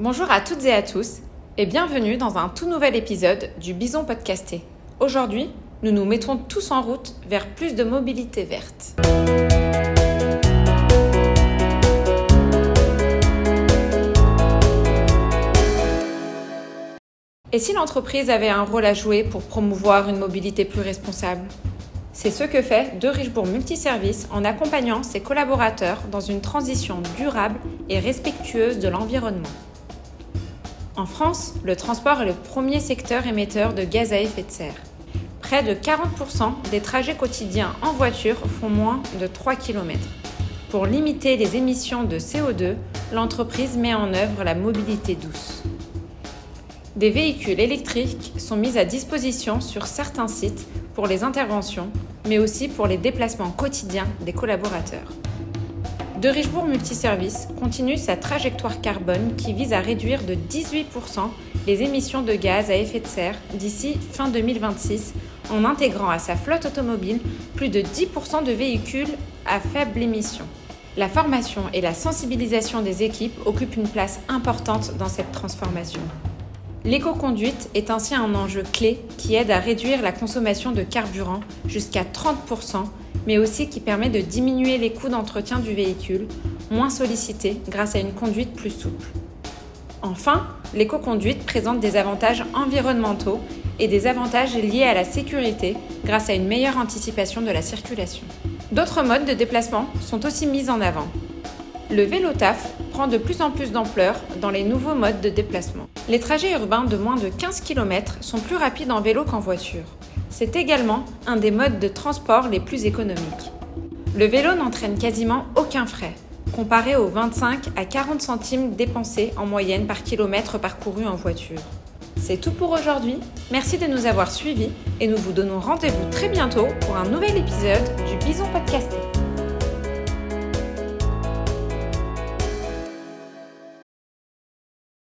Bonjour à toutes et à tous et bienvenue dans un tout nouvel épisode du Bison Podcasté. Aujourd'hui, nous nous mettrons tous en route vers plus de mobilité verte. Et si l'entreprise avait un rôle à jouer pour promouvoir une mobilité plus responsable? C'est ce que fait De Richebourg Multiservice en accompagnant ses collaborateurs dans une transition durable et respectueuse de l'environnement. En France, le transport est le premier secteur émetteur de gaz à effet de serre. Près de 40% des trajets quotidiens en voiture font moins de 3 km. Pour limiter les émissions de CO2, l'entreprise met en œuvre la mobilité douce. Des véhicules électriques sont mis à disposition sur certains sites pour les interventions, mais aussi pour les déplacements quotidiens des collaborateurs. De Richebourg Multiservice continue sa trajectoire carbone qui vise à réduire de 18% les émissions de gaz à effet de serre d'ici fin 2026 en intégrant à sa flotte automobile plus de 10% de véhicules à faible émission. La formation et la sensibilisation des équipes occupent une place importante dans cette transformation. L'éco-conduite est ainsi un enjeu clé qui aide à réduire la consommation de carburant jusqu'à 30%, mais aussi qui permet de diminuer les coûts d'entretien du véhicule, moins sollicité grâce à une conduite plus souple. Enfin, l'éco-conduite présente des avantages environnementaux et des avantages liés à la sécurité grâce à une meilleure anticipation de la circulation. D'autres modes de déplacement sont aussi mis en avant. Le vélo taf de plus en plus d'ampleur dans les nouveaux modes de déplacement. Les trajets urbains de moins de 15 km sont plus rapides en vélo qu'en voiture. C'est également un des modes de transport les plus économiques. Le vélo n'entraîne quasiment aucun frais, comparé aux 25 à 40 centimes dépensés en moyenne par kilomètre parcouru en voiture. C'est tout pour aujourd'hui. Merci de nous avoir suivis et nous vous donnons rendez-vous très bientôt pour un nouvel épisode du Bison Podcasté.